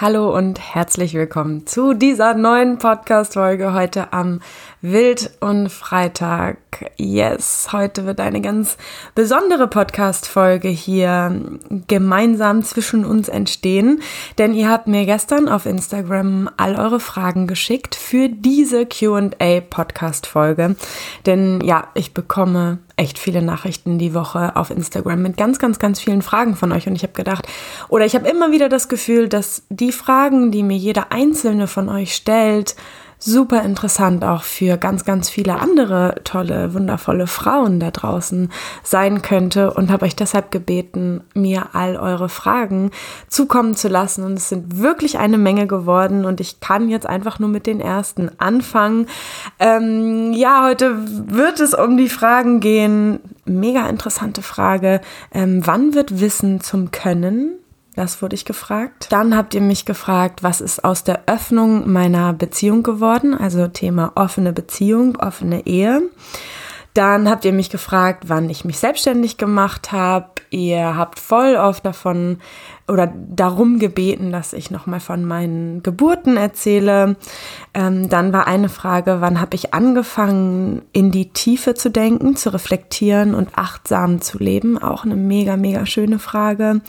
Hallo und herzlich willkommen zu dieser neuen Podcast-Folge heute am Wild- und Freitag. Yes, heute wird eine ganz besondere Podcast-Folge hier gemeinsam zwischen uns entstehen, denn ihr habt mir gestern auf Instagram all eure Fragen geschickt für diese Q&A-Podcast-Folge. Denn ja, ich bekomme echt viele Nachrichten die Woche auf Instagram mit ganz, ganz, ganz vielen Fragen von euch. Und ich habe gedacht, oder ich habe immer wieder das Gefühl, dass die Fragen, die mir jeder einzelne von euch stellt, super interessant auch für ganz, ganz viele andere tolle, wundervolle Frauen da draußen sein könnte und habe euch deshalb gebeten, mir all eure Fragen zukommen zu lassen. Und es sind wirklich eine Menge geworden und ich kann jetzt einfach nur mit den ersten anfangen. Ähm, ja, heute wird es um die Fragen gehen. Mega interessante Frage. Ähm, wann wird Wissen zum Können? Das wurde ich gefragt. Dann habt ihr mich gefragt, was ist aus der Öffnung meiner Beziehung geworden? Also Thema offene Beziehung, offene Ehe. Dann habt ihr mich gefragt, wann ich mich selbstständig gemacht habe. Ihr habt voll oft davon oder darum gebeten, dass ich nochmal von meinen Geburten erzähle. Ähm, dann war eine Frage, wann habe ich angefangen, in die Tiefe zu denken, zu reflektieren und achtsam zu leben? Auch eine mega, mega schöne Frage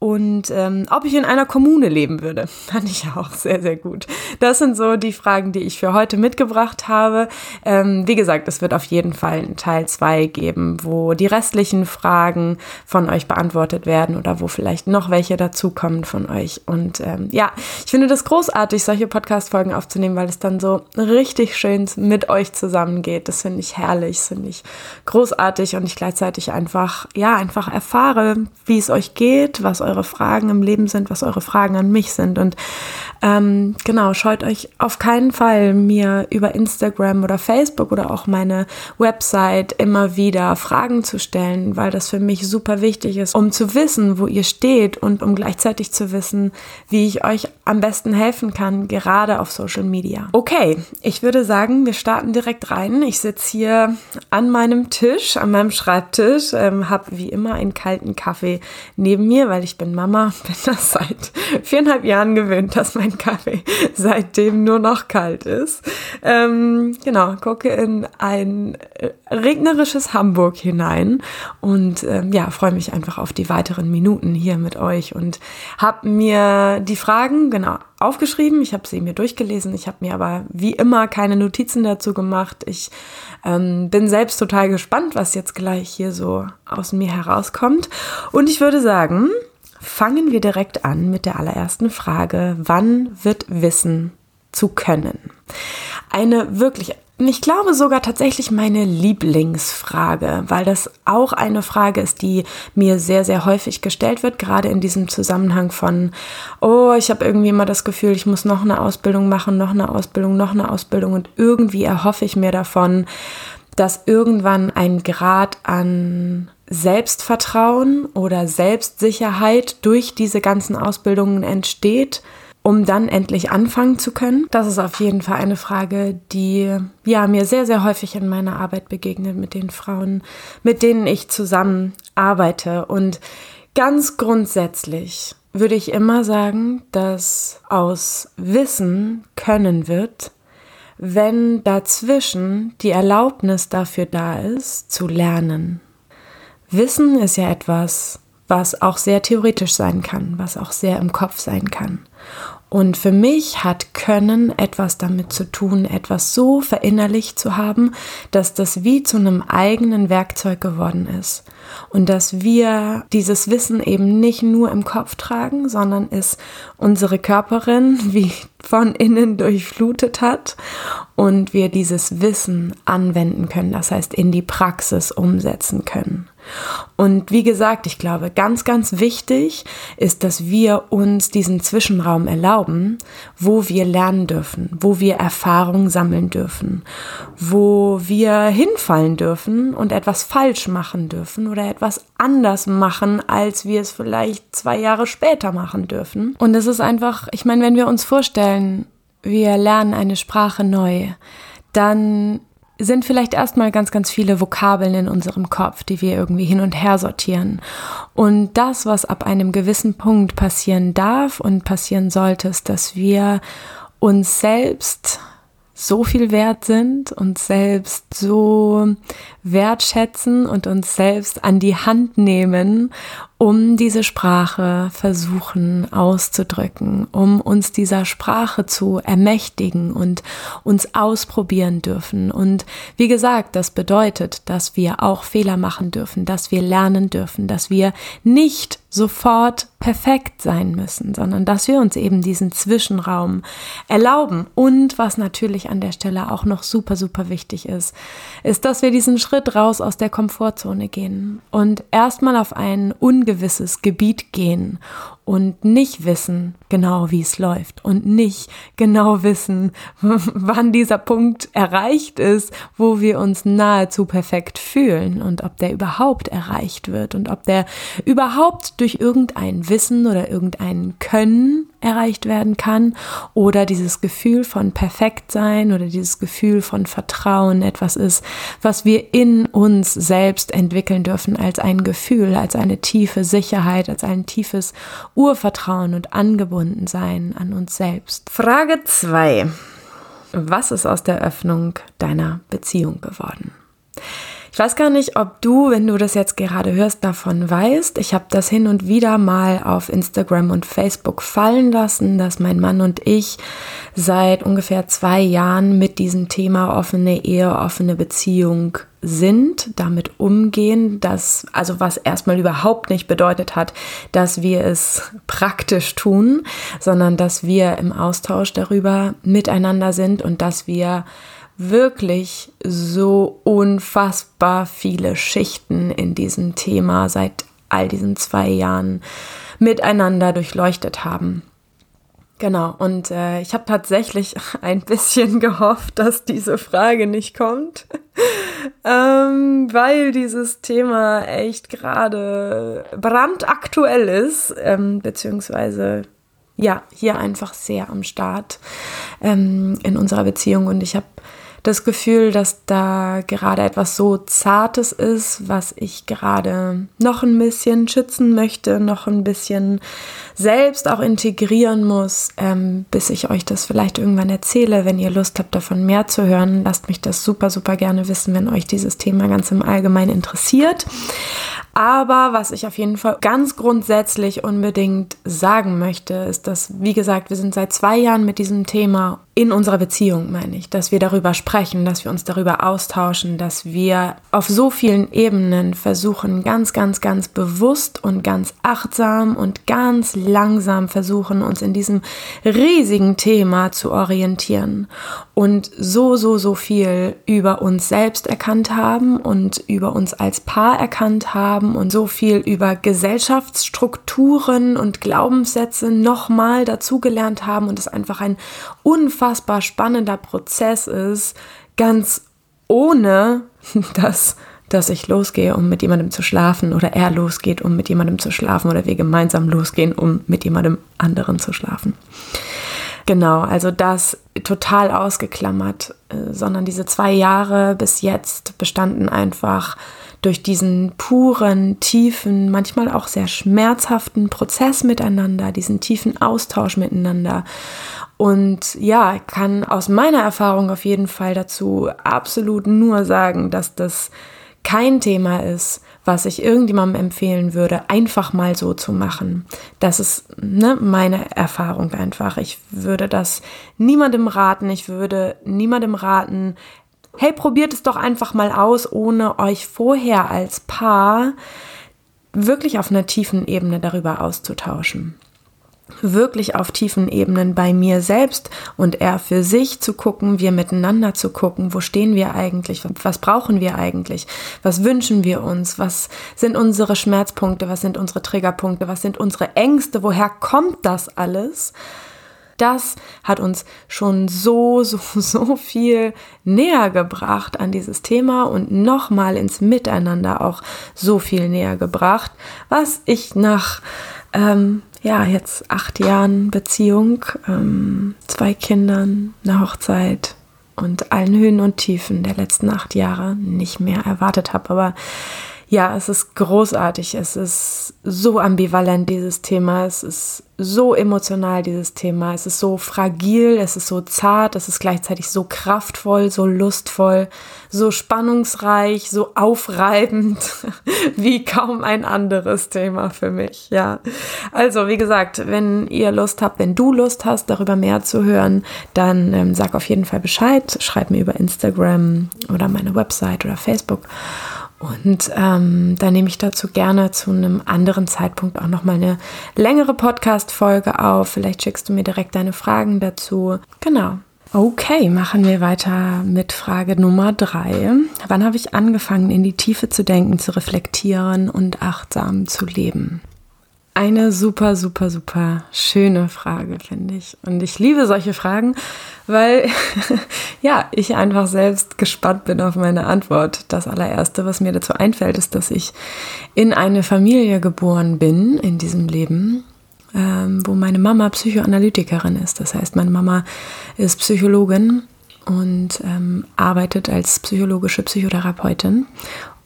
und ähm, ob ich in einer Kommune leben würde. Fand ich auch sehr, sehr gut. Das sind so die Fragen, die ich für heute mitgebracht habe. Ähm, wie gesagt, es wird auf jeden Fall einen Teil zwei geben, wo die restlichen Fragen von euch beantwortet werden oder wo vielleicht noch welche dazukommen von euch. Und ähm, ja, ich finde das großartig, solche Podcast-Folgen aufzunehmen, weil es dann so richtig schön mit euch zusammengeht. Das finde ich herrlich, das finde ich großartig und ich gleichzeitig einfach, ja, einfach erfahre, wie es euch geht, was eure Fragen im Leben sind, was eure Fragen an mich sind. Und ähm, genau, scheut euch auf keinen Fall, mir über Instagram oder Facebook oder auch meine Website immer wieder Fragen zu stellen, weil das für mich super wichtig ist, um zu wissen, wo ihr steht und um gleichzeitig zu wissen, wie ich euch am besten helfen kann, gerade auf Social Media. Okay, ich würde sagen, wir starten direkt rein. Ich sitze hier an meinem Tisch, an meinem Schreibtisch, ähm, habe wie immer einen kalten Kaffee neben mir, weil ich bin Mama, bin das seit viereinhalb Jahren gewöhnt, dass mein Kaffee seitdem nur noch kalt ist. Ähm, genau, gucke in ein äh, regnerisches Hamburg hinein und ähm, ja, freue mich einfach auf die weiteren Minuten hier mit euch und habe mir die Fragen genau aufgeschrieben. Ich habe sie mir durchgelesen. Ich habe mir aber wie immer keine Notizen dazu gemacht. Ich ähm, bin selbst total gespannt, was jetzt gleich hier so aus mir herauskommt. Und ich würde sagen, Fangen wir direkt an mit der allerersten Frage. Wann wird Wissen zu können? Eine wirklich, ich glaube sogar tatsächlich meine Lieblingsfrage, weil das auch eine Frage ist, die mir sehr, sehr häufig gestellt wird, gerade in diesem Zusammenhang von, oh, ich habe irgendwie immer das Gefühl, ich muss noch eine Ausbildung machen, noch eine Ausbildung, noch eine Ausbildung und irgendwie erhoffe ich mir davon, dass irgendwann ein Grad an Selbstvertrauen oder Selbstsicherheit durch diese ganzen Ausbildungen entsteht, um dann endlich anfangen zu können? Das ist auf jeden Fall eine Frage, die ja mir sehr, sehr häufig in meiner Arbeit begegnet mit den Frauen, mit denen ich zusammen arbeite. Und ganz grundsätzlich würde ich immer sagen, dass aus Wissen können wird, wenn dazwischen die Erlaubnis dafür da ist, zu lernen. Wissen ist ja etwas, was auch sehr theoretisch sein kann, was auch sehr im Kopf sein kann. Und für mich hat Können etwas damit zu tun, etwas so verinnerlicht zu haben, dass das wie zu einem eigenen Werkzeug geworden ist. Und dass wir dieses Wissen eben nicht nur im Kopf tragen, sondern es unsere Körperin wie von innen durchflutet hat und wir dieses Wissen anwenden können, das heißt in die Praxis umsetzen können. Und wie gesagt, ich glaube, ganz, ganz wichtig ist, dass wir uns diesen Zwischenraum erlauben, wo wir lernen dürfen, wo wir Erfahrungen sammeln dürfen, wo wir hinfallen dürfen und etwas falsch machen dürfen oder etwas anders machen, als wir es vielleicht zwei Jahre später machen dürfen. Und es ist einfach, ich meine, wenn wir uns vorstellen, wir lernen eine Sprache neu, dann sind vielleicht erstmal ganz, ganz viele Vokabeln in unserem Kopf, die wir irgendwie hin und her sortieren. Und das, was ab einem gewissen Punkt passieren darf und passieren sollte, ist, dass wir uns selbst so viel wert sind, uns selbst so wertschätzen und uns selbst an die Hand nehmen, um diese Sprache versuchen auszudrücken, um uns dieser Sprache zu ermächtigen und uns ausprobieren dürfen. Und wie gesagt, das bedeutet, dass wir auch Fehler machen dürfen, dass wir lernen dürfen, dass wir nicht sofort perfekt sein müssen, sondern dass wir uns eben diesen Zwischenraum erlauben. Und was natürlich an der Stelle auch noch super, super wichtig ist, ist, dass wir diesen Schritt raus aus der Komfortzone gehen und erstmal auf ein ungewisses Gebiet gehen und nicht wissen genau, wie es läuft und nicht genau wissen, wann dieser Punkt erreicht ist, wo wir uns nahezu perfekt fühlen und ob der überhaupt erreicht wird und ob der überhaupt durch irgendein Wissen oder irgendein Können erreicht werden kann oder dieses Gefühl von perfekt sein oder dieses Gefühl von Vertrauen etwas ist, was wir in uns selbst entwickeln dürfen als ein Gefühl, als eine tiefe Sicherheit, als ein tiefes Urvertrauen und Angebundensein an uns selbst. Frage 2. Was ist aus der Öffnung deiner Beziehung geworden? Ich weiß gar nicht, ob du, wenn du das jetzt gerade hörst, davon weißt. Ich habe das hin und wieder mal auf Instagram und Facebook fallen lassen, dass mein Mann und ich seit ungefähr zwei Jahren mit diesem Thema offene Ehe, offene Beziehung sind, damit umgehen, dass, also was erstmal überhaupt nicht bedeutet hat, dass wir es praktisch tun, sondern dass wir im Austausch darüber miteinander sind und dass wir wirklich so unfassbar viele Schichten in diesem Thema seit all diesen zwei Jahren miteinander durchleuchtet haben. Genau, und äh, ich habe tatsächlich ein bisschen gehofft, dass diese Frage nicht kommt, ähm, weil dieses Thema echt gerade brandaktuell ist, ähm, beziehungsweise ja, hier einfach sehr am Start ähm, in unserer Beziehung. Und ich habe das Gefühl, dass da gerade etwas so Zartes ist, was ich gerade noch ein bisschen schützen möchte, noch ein bisschen selbst auch integrieren muss, ähm, bis ich euch das vielleicht irgendwann erzähle. Wenn ihr Lust habt, davon mehr zu hören, lasst mich das super, super gerne wissen, wenn euch dieses Thema ganz im Allgemeinen interessiert. Aber was ich auf jeden Fall ganz grundsätzlich unbedingt sagen möchte, ist, dass, wie gesagt, wir sind seit zwei Jahren mit diesem Thema in unserer Beziehung, meine ich, dass wir darüber sprechen, dass wir uns darüber austauschen, dass wir auf so vielen Ebenen versuchen, ganz, ganz, ganz bewusst und ganz achtsam und ganz langsam versuchen, uns in diesem riesigen Thema zu orientieren und so, so, so viel über uns selbst erkannt haben und über uns als Paar erkannt haben und so viel über Gesellschaftsstrukturen und Glaubenssätze nochmal dazugelernt haben und es einfach ein unfassbar spannender Prozess ist, ganz ohne dass dass ich losgehe, um mit jemandem zu schlafen oder er losgeht, um mit jemandem zu schlafen oder wir gemeinsam losgehen, um mit jemandem anderen zu schlafen. Genau, also das total ausgeklammert, äh, sondern diese zwei Jahre bis jetzt bestanden einfach durch diesen puren, tiefen, manchmal auch sehr schmerzhaften Prozess miteinander, diesen tiefen Austausch miteinander. Und ja, kann aus meiner Erfahrung auf jeden Fall dazu absolut nur sagen, dass das kein Thema ist, was ich irgendjemandem empfehlen würde, einfach mal so zu machen. Das ist ne, meine Erfahrung einfach. Ich würde das niemandem raten. Ich würde niemandem raten, hey, probiert es doch einfach mal aus, ohne euch vorher als Paar wirklich auf einer tiefen Ebene darüber auszutauschen wirklich auf tiefen Ebenen bei mir selbst und er für sich zu gucken, wir miteinander zu gucken, wo stehen wir eigentlich, was brauchen wir eigentlich, was wünschen wir uns, was sind unsere Schmerzpunkte, was sind unsere Triggerpunkte, was sind unsere Ängste, woher kommt das alles? Das hat uns schon so, so, so viel näher gebracht an dieses Thema und nochmal ins Miteinander auch so viel näher gebracht, was ich nach ähm, ja, jetzt acht Jahren Beziehung, ähm, zwei Kindern, eine Hochzeit, und allen Höhen und Tiefen der letzten acht Jahre nicht mehr erwartet habe. Aber ja, es ist großartig. Es ist so ambivalent, dieses Thema. Es ist so emotional, dieses Thema. Es ist so fragil, es ist so zart, es ist gleichzeitig so kraftvoll, so lustvoll, so spannungsreich, so aufreibend wie kaum ein anderes Thema für mich. Ja. Also, wie gesagt, wenn ihr Lust habt, wenn du Lust hast, darüber mehr zu hören, dann ähm, sag auf jeden Fall Bescheid. Schreib mir über Instagram oder meine Website oder Facebook. Und ähm, da nehme ich dazu gerne zu einem anderen Zeitpunkt auch nochmal eine längere Podcast-Folge auf. Vielleicht schickst du mir direkt deine Fragen dazu. Genau. Okay, machen wir weiter mit Frage Nummer drei. Wann habe ich angefangen, in die Tiefe zu denken, zu reflektieren und achtsam zu leben? Eine super, super, super schöne Frage, finde ich. Und ich liebe solche Fragen, weil ja, ich einfach selbst gespannt bin auf meine Antwort. Das allererste, was mir dazu einfällt, ist, dass ich in eine Familie geboren bin in diesem Leben, ähm, wo meine Mama Psychoanalytikerin ist. Das heißt, meine Mama ist Psychologin und ähm, arbeitet als psychologische Psychotherapeutin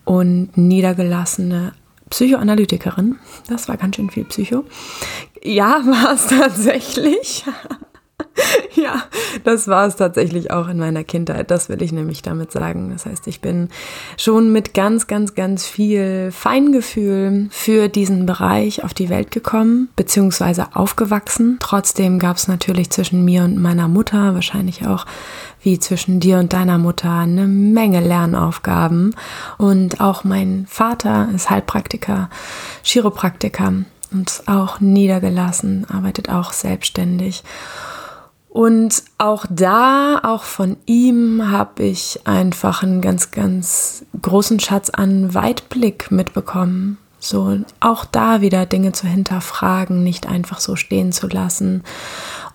und niedergelassene Psychoanalytikerin. Das war ganz schön viel Psycho. Ja, war es tatsächlich. ja, das war es tatsächlich auch in meiner Kindheit. Das will ich nämlich damit sagen. Das heißt, ich bin schon mit ganz, ganz, ganz viel Feingefühl für diesen Bereich auf die Welt gekommen, beziehungsweise aufgewachsen. Trotzdem gab es natürlich zwischen mir und meiner Mutter, wahrscheinlich auch wie zwischen dir und deiner Mutter eine Menge Lernaufgaben. Und auch mein Vater ist Heilpraktiker, Chiropraktiker und auch niedergelassen, arbeitet auch selbstständig. Und auch da, auch von ihm, habe ich einfach einen ganz, ganz großen Schatz an Weitblick mitbekommen. So, auch da wieder Dinge zu hinterfragen, nicht einfach so stehen zu lassen.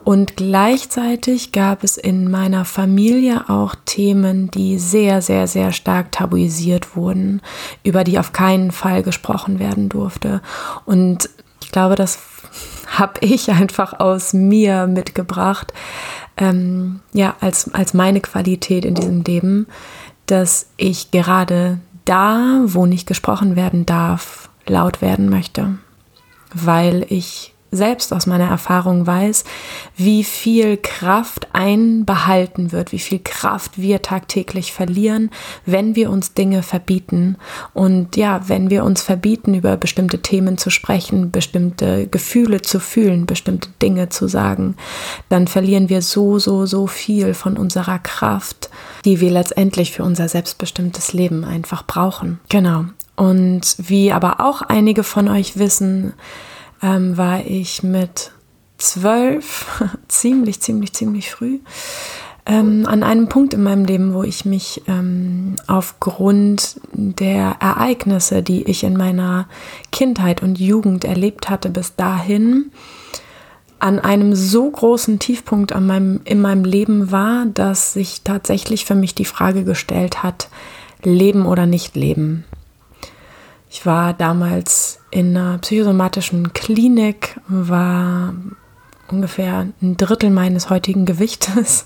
Und gleichzeitig gab es in meiner Familie auch Themen, die sehr, sehr, sehr stark tabuisiert wurden, über die auf keinen Fall gesprochen werden durfte. Und ich glaube, das habe ich einfach aus mir mitgebracht, ähm, ja, als, als meine Qualität in diesem Leben, dass ich gerade da, wo nicht gesprochen werden darf, laut werden möchte, weil ich selbst aus meiner Erfahrung weiß, wie viel Kraft einbehalten wird, wie viel Kraft wir tagtäglich verlieren, wenn wir uns Dinge verbieten. Und ja, wenn wir uns verbieten, über bestimmte Themen zu sprechen, bestimmte Gefühle zu fühlen, bestimmte Dinge zu sagen, dann verlieren wir so, so, so viel von unserer Kraft, die wir letztendlich für unser selbstbestimmtes Leben einfach brauchen. Genau. Und wie aber auch einige von euch wissen, ähm, war ich mit zwölf, ziemlich, ziemlich, ziemlich früh, ähm, an einem Punkt in meinem Leben, wo ich mich ähm, aufgrund der Ereignisse, die ich in meiner Kindheit und Jugend erlebt hatte, bis dahin an einem so großen Tiefpunkt an meinem, in meinem Leben war, dass sich tatsächlich für mich die Frage gestellt hat, leben oder nicht leben. Ich war damals in einer psychosomatischen Klinik, war ungefähr ein Drittel meines heutigen Gewichtes.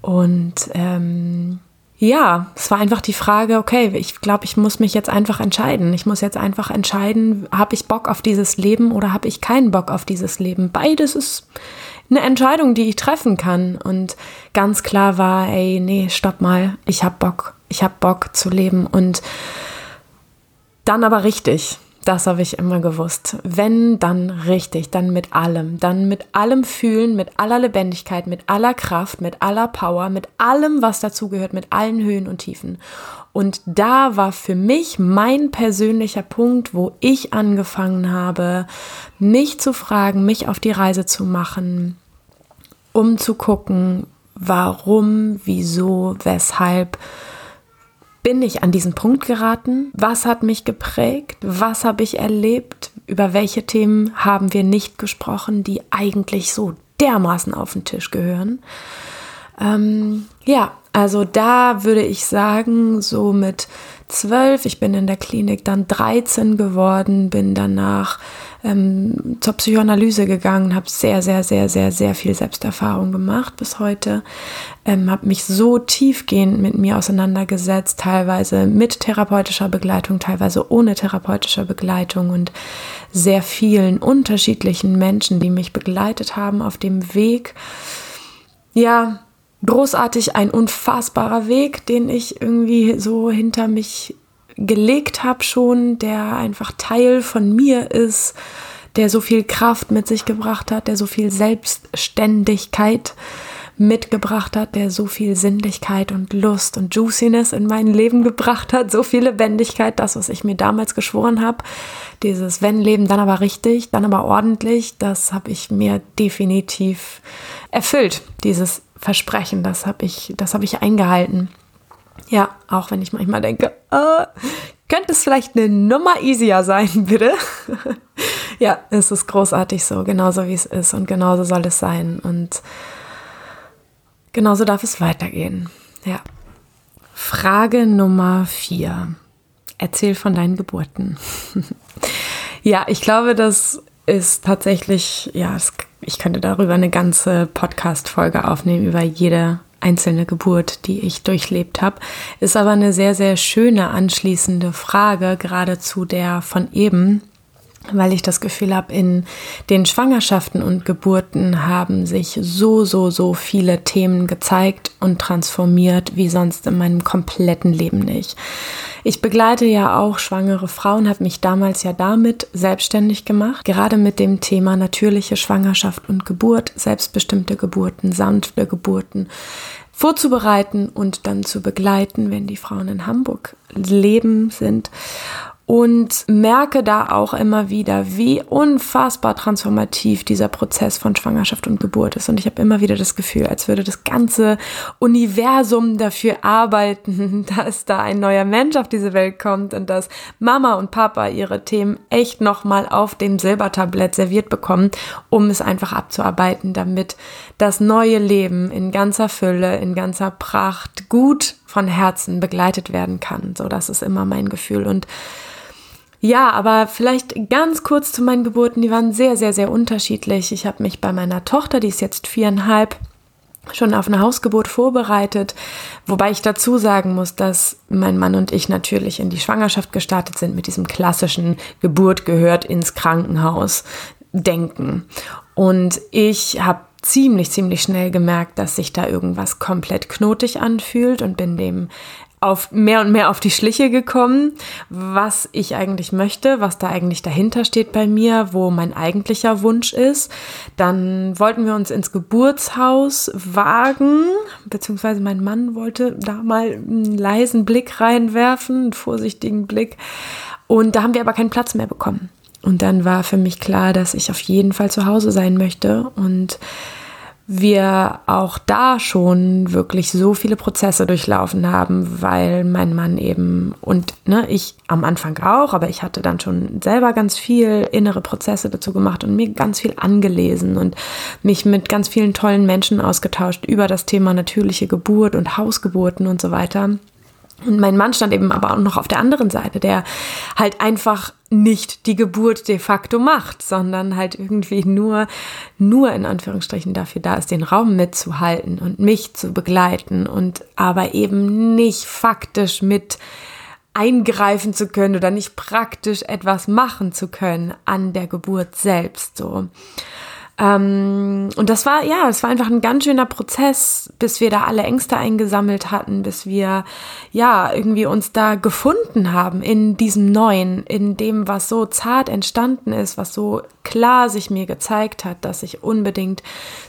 Und ähm, ja, es war einfach die Frage, okay, ich glaube, ich muss mich jetzt einfach entscheiden. Ich muss jetzt einfach entscheiden, habe ich Bock auf dieses Leben oder habe ich keinen Bock auf dieses Leben. Beides ist eine Entscheidung, die ich treffen kann. Und ganz klar war, ey, nee, stopp mal, ich habe Bock, ich habe Bock zu leben. Und dann aber richtig. Das habe ich immer gewusst. Wenn, dann richtig, dann mit allem. Dann mit allem Fühlen, mit aller Lebendigkeit, mit aller Kraft, mit aller Power, mit allem, was dazugehört, mit allen Höhen und Tiefen. Und da war für mich mein persönlicher Punkt, wo ich angefangen habe, mich zu fragen, mich auf die Reise zu machen, um zu gucken, warum, wieso, weshalb bin ich an diesen Punkt geraten? Was hat mich geprägt? Was habe ich erlebt? Über welche Themen haben wir nicht gesprochen, die eigentlich so dermaßen auf den Tisch gehören? Ähm, ja, also da würde ich sagen, so mit zwölf, ich bin in der Klinik dann 13 geworden, bin danach ähm, zur Psychoanalyse gegangen, habe sehr, sehr, sehr, sehr, sehr viel Selbsterfahrung gemacht bis heute, ähm, habe mich so tiefgehend mit mir auseinandergesetzt, teilweise mit therapeutischer Begleitung, teilweise ohne therapeutischer Begleitung und sehr vielen unterschiedlichen Menschen, die mich begleitet haben auf dem Weg. Ja, großartig, ein unfassbarer Weg, den ich irgendwie so hinter mich gelegt habe schon, der einfach Teil von mir ist, der so viel Kraft mit sich gebracht hat, der so viel Selbstständigkeit mitgebracht hat, der so viel Sinnlichkeit und Lust und Juiciness in mein Leben gebracht hat, so viel Lebendigkeit, das, was ich mir damals geschworen habe, dieses wenn Leben, dann aber richtig, dann aber ordentlich, das habe ich mir definitiv erfüllt, dieses Versprechen, das habe ich, das habe ich eingehalten. Ja, auch wenn ich manchmal denke, äh, könnte es vielleicht eine Nummer easier sein, bitte? ja, es ist großartig so, genauso wie es ist und genauso soll es sein und genauso darf es weitergehen. Ja. Frage Nummer vier. Erzähl von deinen Geburten. ja, ich glaube, das ist tatsächlich, ja, es, ich könnte darüber eine ganze Podcast-Folge aufnehmen, über jede einzelne Geburt, die ich durchlebt habe. Ist aber eine sehr, sehr schöne anschließende Frage, gerade zu der von eben, weil ich das Gefühl habe, in den Schwangerschaften und Geburten haben sich so, so, so viele Themen gezeigt und transformiert wie sonst in meinem kompletten Leben nicht. Ich begleite ja auch schwangere Frauen, habe mich damals ja damit selbstständig gemacht, gerade mit dem Thema natürliche Schwangerschaft und Geburt, selbstbestimmte Geburten, sanfte Geburten vorzubereiten und dann zu begleiten, wenn die Frauen in Hamburg leben sind und merke da auch immer wieder, wie unfassbar transformativ dieser Prozess von Schwangerschaft und Geburt ist. Und ich habe immer wieder das Gefühl, als würde das ganze Universum dafür arbeiten, dass da ein neuer Mensch auf diese Welt kommt und dass Mama und Papa ihre Themen echt nochmal auf dem Silbertablett serviert bekommen, um es einfach abzuarbeiten, damit das neue Leben in ganzer Fülle, in ganzer Pracht gut von Herzen begleitet werden kann. So, das ist immer mein Gefühl. Und ja, aber vielleicht ganz kurz zu meinen Geburten. Die waren sehr, sehr, sehr unterschiedlich. Ich habe mich bei meiner Tochter, die ist jetzt viereinhalb, schon auf eine Hausgeburt vorbereitet, wobei ich dazu sagen muss, dass mein Mann und ich natürlich in die Schwangerschaft gestartet sind mit diesem klassischen Geburt gehört ins Krankenhaus denken. Und ich habe ziemlich, ziemlich schnell gemerkt, dass sich da irgendwas komplett knotig anfühlt und bin dem auf mehr und mehr auf die Schliche gekommen, was ich eigentlich möchte, was da eigentlich dahinter steht bei mir, wo mein eigentlicher Wunsch ist. Dann wollten wir uns ins Geburtshaus wagen, beziehungsweise mein Mann wollte da mal einen leisen Blick reinwerfen, einen vorsichtigen Blick. Und da haben wir aber keinen Platz mehr bekommen. Und dann war für mich klar, dass ich auf jeden Fall zu Hause sein möchte und wir auch da schon wirklich so viele Prozesse durchlaufen haben, weil mein Mann eben und ne, ich am Anfang auch, aber ich hatte dann schon selber ganz viel innere Prozesse dazu gemacht und mir ganz viel angelesen und mich mit ganz vielen tollen Menschen ausgetauscht über das Thema natürliche Geburt und Hausgeburten und so weiter. Und mein Mann stand eben aber auch noch auf der anderen Seite, der halt einfach nicht die Geburt de facto macht, sondern halt irgendwie nur, nur in Anführungsstrichen dafür da ist, den Raum mitzuhalten und mich zu begleiten und aber eben nicht faktisch mit eingreifen zu können oder nicht praktisch etwas machen zu können an der Geburt selbst, so. Ähm, und das war, ja, es war einfach ein ganz schöner Prozess, bis wir da alle Ängste eingesammelt hatten, bis wir, ja, irgendwie uns da gefunden haben in diesem Neuen, in dem, was so zart entstanden ist, was so klar sich mir gezeigt hat, dass ich unbedingt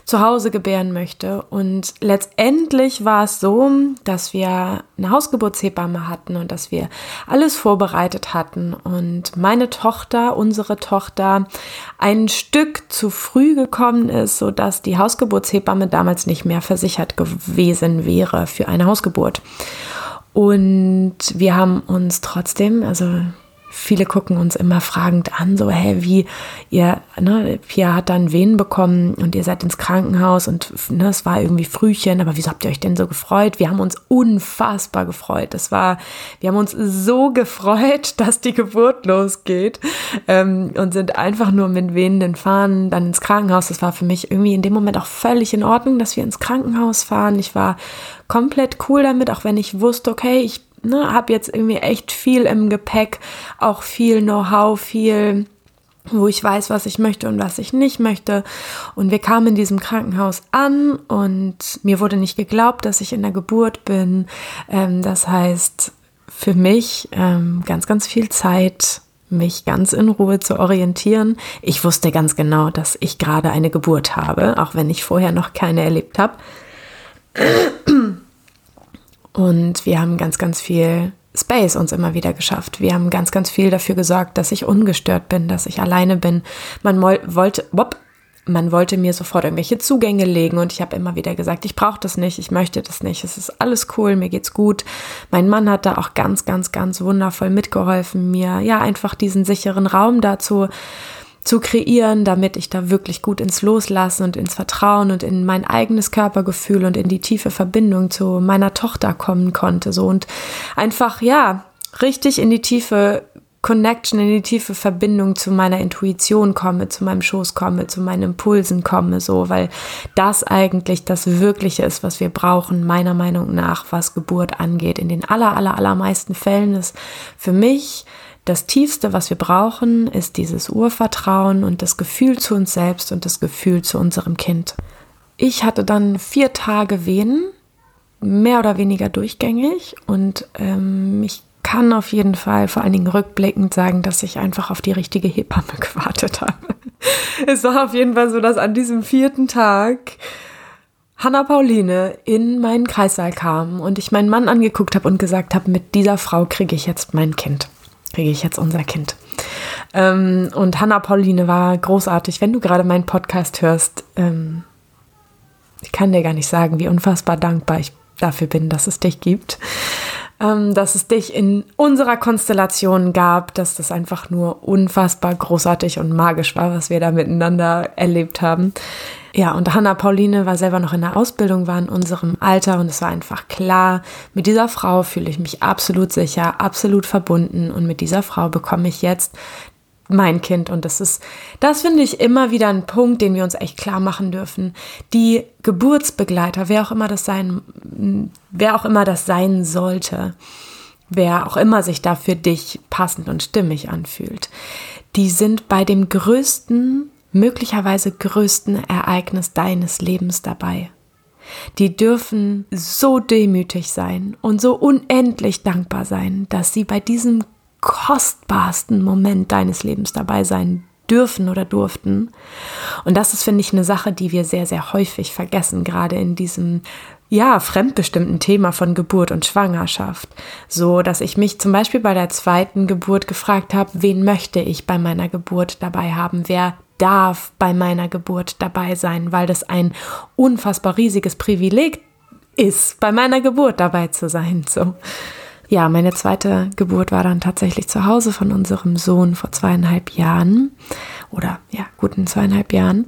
zu Hause gebären möchte. Und letztendlich war es so, dass wir eine Hausgeburtshebamme hatten und dass wir alles vorbereitet hatten und meine Tochter, unsere Tochter, ein Stück zu früh gekommen ist, sodass die Hausgeburtshebamme damals nicht mehr versichert gewesen wäre für eine Hausgeburt. Und wir haben uns trotzdem, also viele gucken uns immer fragend an, so, hey, wie ihr, ne, Pia hat dann Wehen bekommen und ihr seid ins Krankenhaus und ne, es war irgendwie Frühchen, aber wieso habt ihr euch denn so gefreut? Wir haben uns unfassbar gefreut. Es war, wir haben uns so gefreut, dass die Geburt losgeht ähm, und sind einfach nur mit wehenden Fahnen dann ins Krankenhaus. Das war für mich irgendwie in dem Moment auch völlig in Ordnung, dass wir ins Krankenhaus fahren. Ich war komplett cool damit, auch wenn ich wusste, okay, ich ne, habe jetzt irgendwie echt viel im Gepäck, auch viel Know-how, viel wo ich weiß, was ich möchte und was ich nicht möchte. Und wir kamen in diesem Krankenhaus an und mir wurde nicht geglaubt, dass ich in der Geburt bin. Ähm, das heißt, für mich ähm, ganz, ganz viel Zeit, mich ganz in Ruhe zu orientieren. Ich wusste ganz genau, dass ich gerade eine Geburt habe, auch wenn ich vorher noch keine erlebt habe. Und wir haben ganz, ganz viel Space uns immer wieder geschafft. Wir haben ganz, ganz viel dafür gesorgt, dass ich ungestört bin, dass ich alleine bin. Man wollte, wop, man wollte mir sofort irgendwelche Zugänge legen und ich habe immer wieder gesagt, ich brauche das nicht, ich möchte das nicht, es ist alles cool, mir geht's gut. Mein Mann hat da auch ganz, ganz, ganz wundervoll mitgeholfen, mir ja einfach diesen sicheren Raum dazu zu kreieren, damit ich da wirklich gut ins Loslassen und ins Vertrauen und in mein eigenes Körpergefühl und in die tiefe Verbindung zu meiner Tochter kommen konnte. So und einfach, ja, richtig in die tiefe Connection, in die tiefe Verbindung zu meiner Intuition komme, zu meinem Schoß komme, zu meinen Impulsen komme, so, weil das eigentlich das Wirkliche ist, was wir brauchen, meiner Meinung nach, was Geburt angeht. In den aller, aller, allermeisten Fällen ist für mich das Tiefste, was wir brauchen, ist dieses Urvertrauen und das Gefühl zu uns selbst und das Gefühl zu unserem Kind. Ich hatte dann vier Tage Wehen, mehr oder weniger durchgängig und ähm, ich kann auf jeden Fall vor allen Dingen rückblickend sagen, dass ich einfach auf die richtige Hebamme gewartet habe. es war auf jeden Fall so, dass an diesem vierten Tag Hanna Pauline in meinen Kreissaal kam und ich meinen Mann angeguckt habe und gesagt habe, mit dieser Frau kriege ich jetzt mein Kind kriege ich jetzt unser Kind. Ähm, und Hanna Pauline war großartig. Wenn du gerade meinen Podcast hörst, ähm, ich kann dir gar nicht sagen, wie unfassbar dankbar ich dafür bin, dass es dich gibt. Ähm, dass es dich in unserer Konstellation gab, dass das einfach nur unfassbar großartig und magisch war, was wir da miteinander erlebt haben. Ja, und Hanna Pauline war selber noch in der Ausbildung, war in unserem Alter und es war einfach klar, mit dieser Frau fühle ich mich absolut sicher, absolut verbunden und mit dieser Frau bekomme ich jetzt mein Kind. Und das ist, das finde ich immer wieder ein Punkt, den wir uns echt klar machen dürfen. Die Geburtsbegleiter, wer auch immer das sein, wer auch immer das sein sollte, wer auch immer sich da für dich passend und stimmig anfühlt, die sind bei dem größten möglicherweise größten Ereignis deines Lebens dabei. Die dürfen so demütig sein und so unendlich dankbar sein, dass sie bei diesem kostbarsten Moment deines Lebens dabei sein dürfen oder durften. Und das ist, finde ich, eine Sache, die wir sehr, sehr häufig vergessen, gerade in diesem ja, fremdbestimmten Thema von Geburt und Schwangerschaft. So, dass ich mich zum Beispiel bei der zweiten Geburt gefragt habe, wen möchte ich bei meiner Geburt dabei haben? Wer darf bei meiner Geburt dabei sein, weil das ein unfassbar riesiges Privileg ist, bei meiner Geburt dabei zu sein. So. Ja, meine zweite Geburt war dann tatsächlich zu Hause von unserem Sohn vor zweieinhalb Jahren oder ja, guten zweieinhalb Jahren.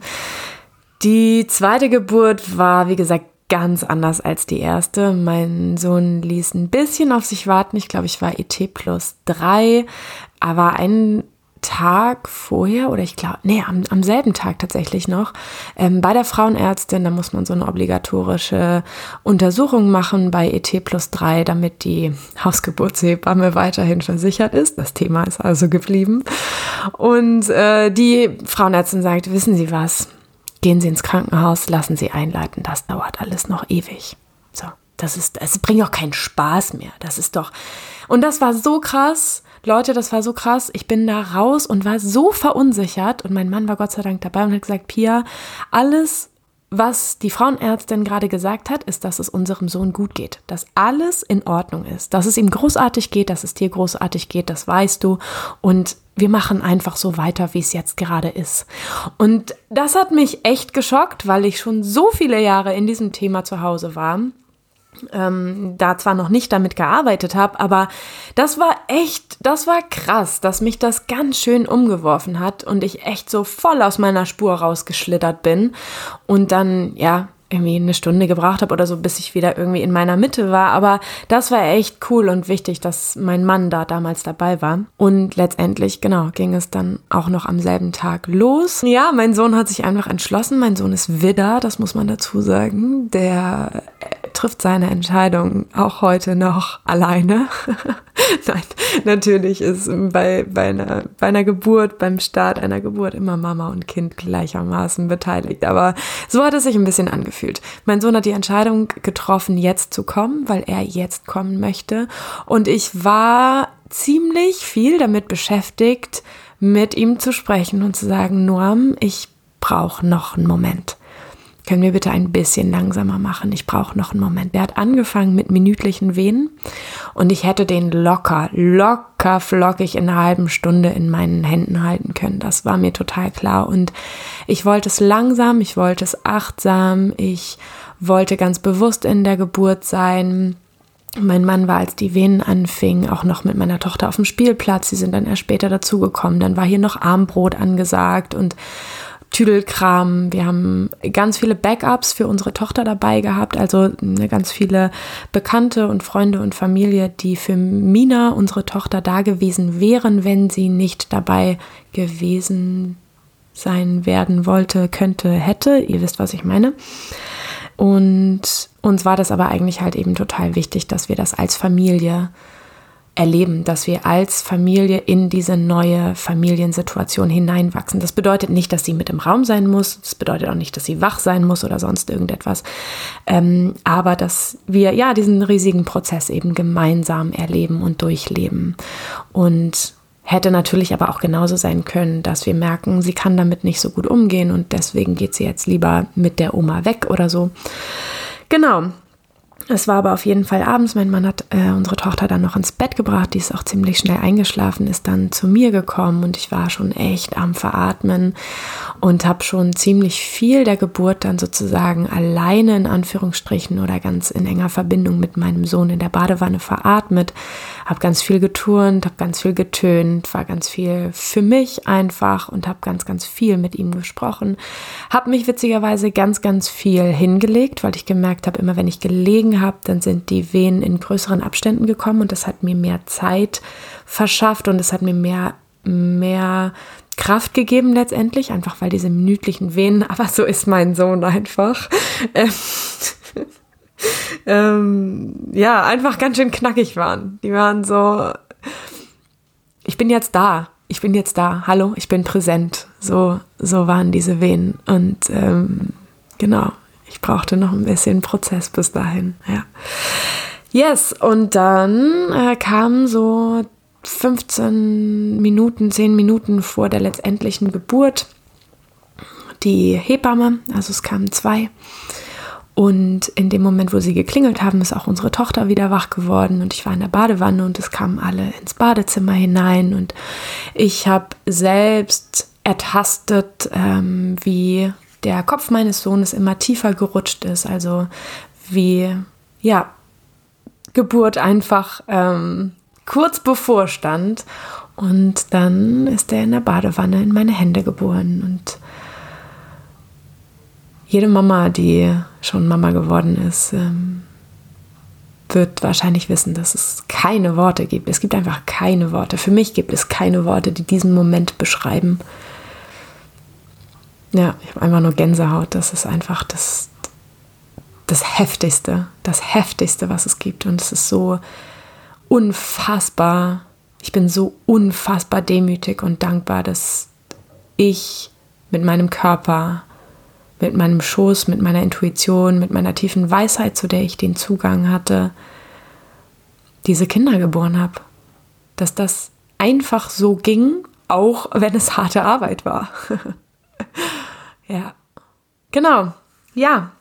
Die zweite Geburt war, wie gesagt, ganz anders als die erste. Mein Sohn ließ ein bisschen auf sich warten. Ich glaube, ich war ET plus drei, aber ein Tag vorher oder ich glaube, nee, am, am selben Tag tatsächlich noch, ähm, bei der Frauenärztin, da muss man so eine obligatorische Untersuchung machen bei ET plus 3, damit die Hausgeburtshebamme weiterhin versichert ist. Das Thema ist also geblieben. Und äh, die Frauenärztin sagt, wissen Sie was? Gehen Sie ins Krankenhaus, lassen Sie einleiten, das dauert alles noch ewig. So, das ist, es bringt auch keinen Spaß mehr. Das ist doch, und das war so krass, Leute, das war so krass. Ich bin da raus und war so verunsichert. Und mein Mann war Gott sei Dank dabei und hat gesagt, Pia, alles, was die Frauenärztin gerade gesagt hat, ist, dass es unserem Sohn gut geht. Dass alles in Ordnung ist. Dass es ihm großartig geht, dass es dir großartig geht, das weißt du. Und wir machen einfach so weiter, wie es jetzt gerade ist. Und das hat mich echt geschockt, weil ich schon so viele Jahre in diesem Thema zu Hause war ähm, da zwar noch nicht damit gearbeitet habe, aber das war echt, das war krass, dass mich das ganz schön umgeworfen hat und ich echt so voll aus meiner Spur rausgeschlittert bin und dann, ja, irgendwie eine Stunde gebraucht habe oder so, bis ich wieder irgendwie in meiner Mitte war. Aber das war echt cool und wichtig, dass mein Mann da damals dabei war. Und letztendlich, genau, ging es dann auch noch am selben Tag los. Ja, mein Sohn hat sich einfach entschlossen. Mein Sohn ist Widder, das muss man dazu sagen. Der trifft seine Entscheidung auch heute noch alleine. Nein, natürlich ist bei, bei, einer, bei einer Geburt, beim Start einer Geburt immer Mama und Kind gleichermaßen beteiligt. Aber so hat es sich ein bisschen angefühlt. Mein Sohn hat die Entscheidung getroffen, jetzt zu kommen, weil er jetzt kommen möchte. Und ich war ziemlich viel damit beschäftigt, mit ihm zu sprechen und zu sagen, Noam, ich brauche noch einen Moment. Können wir bitte ein bisschen langsamer machen? Ich brauche noch einen Moment. Der hat angefangen mit minütlichen Wehen und ich hätte den locker, locker flockig in einer halben Stunde in meinen Händen halten können. Das war mir total klar. Und ich wollte es langsam, ich wollte es achtsam, ich wollte ganz bewusst in der Geburt sein. Mein Mann war, als die Venen anfingen, auch noch mit meiner Tochter auf dem Spielplatz. Sie sind dann erst später dazugekommen. Dann war hier noch Armbrot angesagt und Tüdelkram. Wir haben ganz viele Backups für unsere Tochter dabei gehabt, also ne, ganz viele Bekannte und Freunde und Familie, die für Mina, unsere Tochter, da gewesen wären, wenn sie nicht dabei gewesen sein werden wollte, könnte, hätte. Ihr wisst, was ich meine. Und uns war das aber eigentlich halt eben total wichtig, dass wir das als Familie erleben, dass wir als Familie in diese neue Familiensituation hineinwachsen. Das bedeutet nicht, dass sie mit im Raum sein muss. Das bedeutet auch nicht, dass sie wach sein muss oder sonst irgendetwas. Ähm, aber dass wir ja diesen riesigen Prozess eben gemeinsam erleben und durchleben. Und hätte natürlich aber auch genauso sein können, dass wir merken, sie kann damit nicht so gut umgehen und deswegen geht sie jetzt lieber mit der Oma weg oder so. Genau, es war aber auf jeden Fall abends. Mein Mann hat äh, unsere Tochter dann noch ins Bett gebracht. Die ist auch ziemlich schnell eingeschlafen, ist dann zu mir gekommen und ich war schon echt am Veratmen und habe schon ziemlich viel der Geburt dann sozusagen alleine in Anführungsstrichen oder ganz in enger Verbindung mit meinem Sohn in der Badewanne veratmet. Habe ganz viel geturnt, habe ganz viel getönt, war ganz viel für mich einfach und habe ganz, ganz viel mit ihm gesprochen. Habe mich witzigerweise ganz, ganz viel hingelegt, weil ich gemerkt habe, immer wenn ich gelegen habe, dann sind die Wehen in größeren Abständen gekommen und das hat mir mehr Zeit verschafft und es hat mir mehr mehr Kraft gegeben letztendlich, einfach weil diese minütlichen Venen, aber so ist mein Sohn einfach. Ähm, ja, einfach ganz schön knackig waren. Die waren so, ich bin jetzt da, ich bin jetzt da, hallo, ich bin präsent. So, so waren diese Venen. Und ähm, genau, ich brauchte noch ein bisschen Prozess bis dahin, ja. Yes, und dann äh, kam so 15 Minuten, 10 Minuten vor der letztendlichen Geburt die Hebamme, also es kamen zwei. Und in dem Moment, wo sie geklingelt haben, ist auch unsere Tochter wieder wach geworden und ich war in der Badewanne und es kamen alle ins Badezimmer hinein und ich habe selbst ertastet, ähm, wie der Kopf meines Sohnes immer tiefer gerutscht ist, also wie ja Geburt einfach ähm, kurz bevorstand. Und dann ist er in der Badewanne in meine Hände geboren. Und jede Mama, die schon Mama geworden ist, ähm, wird wahrscheinlich wissen, dass es keine Worte gibt. Es gibt einfach keine Worte. Für mich gibt es keine Worte, die diesen Moment beschreiben. Ja, ich habe einfach nur Gänsehaut. Das ist einfach das, das Heftigste, das Heftigste, was es gibt. Und es ist so unfassbar, ich bin so unfassbar demütig und dankbar, dass ich mit meinem Körper, mit meinem Schoß, mit meiner Intuition, mit meiner tiefen Weisheit, zu der ich den Zugang hatte, diese Kinder geboren habe. Dass das einfach so ging, auch wenn es harte Arbeit war. ja. Genau. Ja.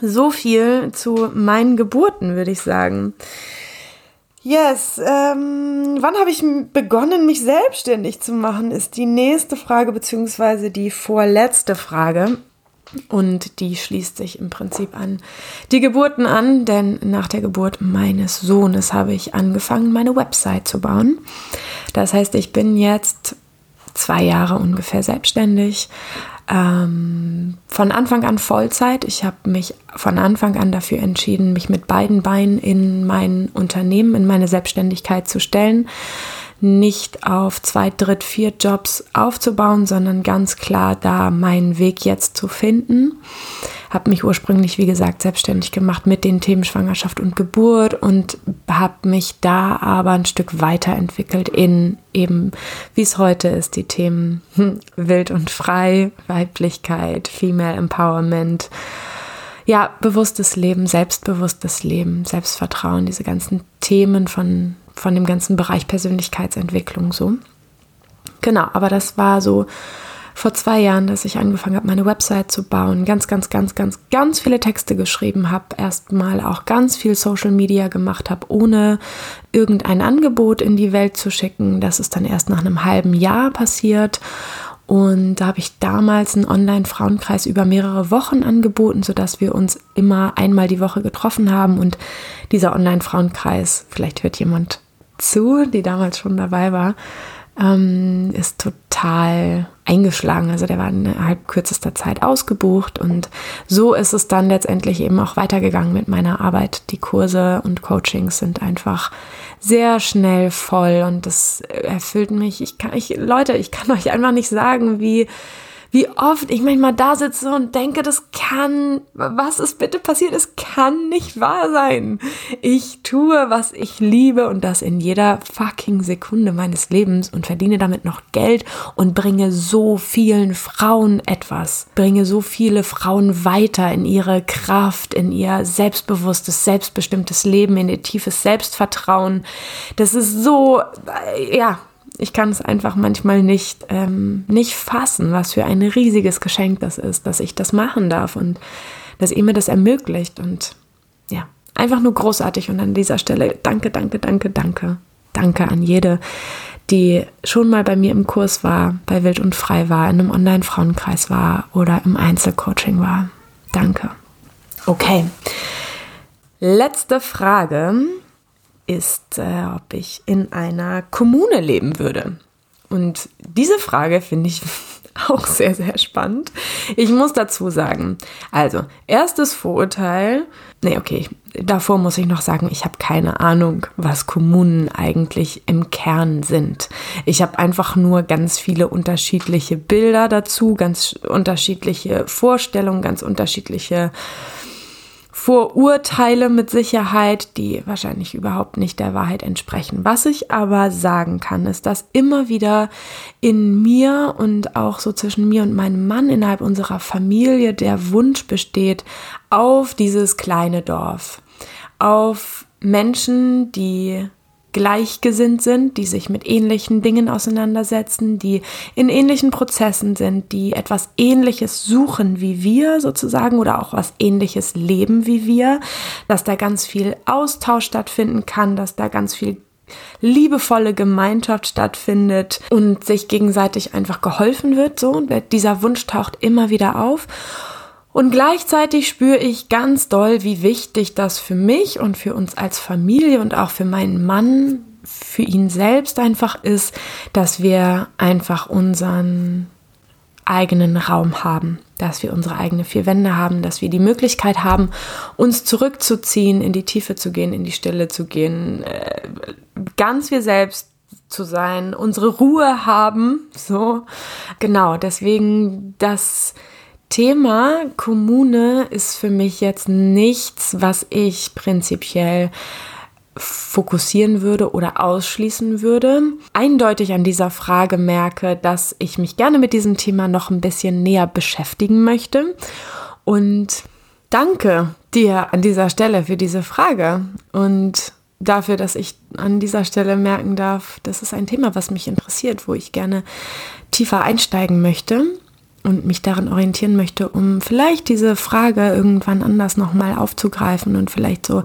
So viel zu meinen Geburten, würde ich sagen. Yes, ähm, wann habe ich begonnen, mich selbstständig zu machen, ist die nächste Frage, beziehungsweise die vorletzte Frage. Und die schließt sich im Prinzip an die Geburten an, denn nach der Geburt meines Sohnes habe ich angefangen, meine Website zu bauen. Das heißt, ich bin jetzt zwei Jahre ungefähr selbstständig, ähm, von Anfang an Vollzeit. Ich habe mich von Anfang an dafür entschieden, mich mit beiden Beinen in mein Unternehmen, in meine Selbstständigkeit zu stellen. Nicht auf zwei, dritt, vier Jobs aufzubauen, sondern ganz klar da meinen Weg jetzt zu finden habe mich ursprünglich, wie gesagt, selbstständig gemacht mit den Themen Schwangerschaft und Geburt und habe mich da aber ein Stück weiterentwickelt in eben, wie es heute ist, die Themen wild und frei, Weiblichkeit, Female Empowerment. Ja, bewusstes Leben, selbstbewusstes Leben, Selbstvertrauen, diese ganzen Themen von, von dem ganzen Bereich Persönlichkeitsentwicklung so. Genau, aber das war so vor zwei Jahren, dass ich angefangen habe, meine Website zu bauen, ganz, ganz, ganz, ganz, ganz viele Texte geschrieben habe, erstmal auch ganz viel Social Media gemacht habe, ohne irgendein Angebot in die Welt zu schicken. Das ist dann erst nach einem halben Jahr passiert. Und da habe ich damals einen Online-Frauenkreis über mehrere Wochen angeboten, sodass wir uns immer einmal die Woche getroffen haben. Und dieser Online-Frauenkreis, vielleicht hört jemand zu, die damals schon dabei war, ähm, ist total eingeschlagen. Also der war innerhalb kürzester Zeit ausgebucht und so ist es dann letztendlich eben auch weitergegangen mit meiner Arbeit. Die Kurse und Coachings sind einfach sehr schnell voll und das erfüllt mich. Ich kann, ich, Leute, ich kann euch einfach nicht sagen, wie wie oft ich manchmal da sitze und denke, das kann, was ist bitte passiert? Es kann nicht wahr sein. Ich tue, was ich liebe und das in jeder fucking Sekunde meines Lebens und verdiene damit noch Geld und bringe so vielen Frauen etwas, bringe so viele Frauen weiter in ihre Kraft, in ihr selbstbewusstes, selbstbestimmtes Leben, in ihr tiefes Selbstvertrauen. Das ist so, äh, ja, ich kann es einfach manchmal nicht, ähm, nicht fassen, was für ein riesiges Geschenk das ist, dass ich das machen darf und dass ihr mir das ermöglicht. Und ja, einfach nur großartig. Und an dieser Stelle danke, danke, danke, danke. Danke an jede, die schon mal bei mir im Kurs war, bei Wild und Frei war, in einem Online-Frauenkreis war oder im Einzelcoaching war. Danke. Okay. Letzte Frage ist, äh, ob ich in einer Kommune leben würde. Und diese Frage finde ich auch sehr, sehr spannend. Ich muss dazu sagen, also, erstes Vorurteil, nee, okay, davor muss ich noch sagen, ich habe keine Ahnung, was Kommunen eigentlich im Kern sind. Ich habe einfach nur ganz viele unterschiedliche Bilder dazu, ganz unterschiedliche Vorstellungen, ganz unterschiedliche Vorurteile mit Sicherheit, die wahrscheinlich überhaupt nicht der Wahrheit entsprechen. Was ich aber sagen kann, ist, dass immer wieder in mir und auch so zwischen mir und meinem Mann innerhalb unserer Familie der Wunsch besteht auf dieses kleine Dorf, auf Menschen, die gleichgesinnt sind, die sich mit ähnlichen Dingen auseinandersetzen, die in ähnlichen Prozessen sind, die etwas Ähnliches suchen wie wir sozusagen oder auch was Ähnliches leben wie wir, dass da ganz viel Austausch stattfinden kann, dass da ganz viel liebevolle Gemeinschaft stattfindet und sich gegenseitig einfach geholfen wird. So, dieser Wunsch taucht immer wieder auf. Und gleichzeitig spüre ich ganz doll, wie wichtig das für mich und für uns als Familie und auch für meinen Mann, für ihn selbst einfach ist, dass wir einfach unseren eigenen Raum haben, dass wir unsere eigene vier Wände haben, dass wir die Möglichkeit haben, uns zurückzuziehen, in die Tiefe zu gehen, in die Stille zu gehen, äh, ganz wir selbst zu sein, unsere Ruhe haben, so. Genau, deswegen das Thema Kommune ist für mich jetzt nichts, was ich prinzipiell fokussieren würde oder ausschließen würde. Eindeutig an dieser Frage merke, dass ich mich gerne mit diesem Thema noch ein bisschen näher beschäftigen möchte. Und danke dir an dieser Stelle für diese Frage und dafür, dass ich an dieser Stelle merken darf, das ist ein Thema, was mich interessiert, wo ich gerne tiefer einsteigen möchte und mich daran orientieren möchte, um vielleicht diese Frage irgendwann anders nochmal aufzugreifen und vielleicht so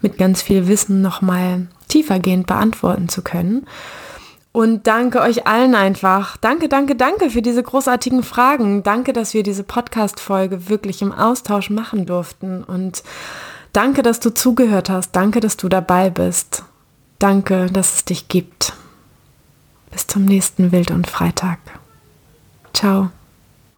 mit ganz viel Wissen nochmal tiefergehend beantworten zu können. Und danke euch allen einfach. Danke, danke, danke für diese großartigen Fragen. Danke, dass wir diese Podcast-Folge wirklich im Austausch machen durften. Und danke, dass du zugehört hast. Danke, dass du dabei bist. Danke, dass es dich gibt. Bis zum nächsten Wild und Freitag. Ciao.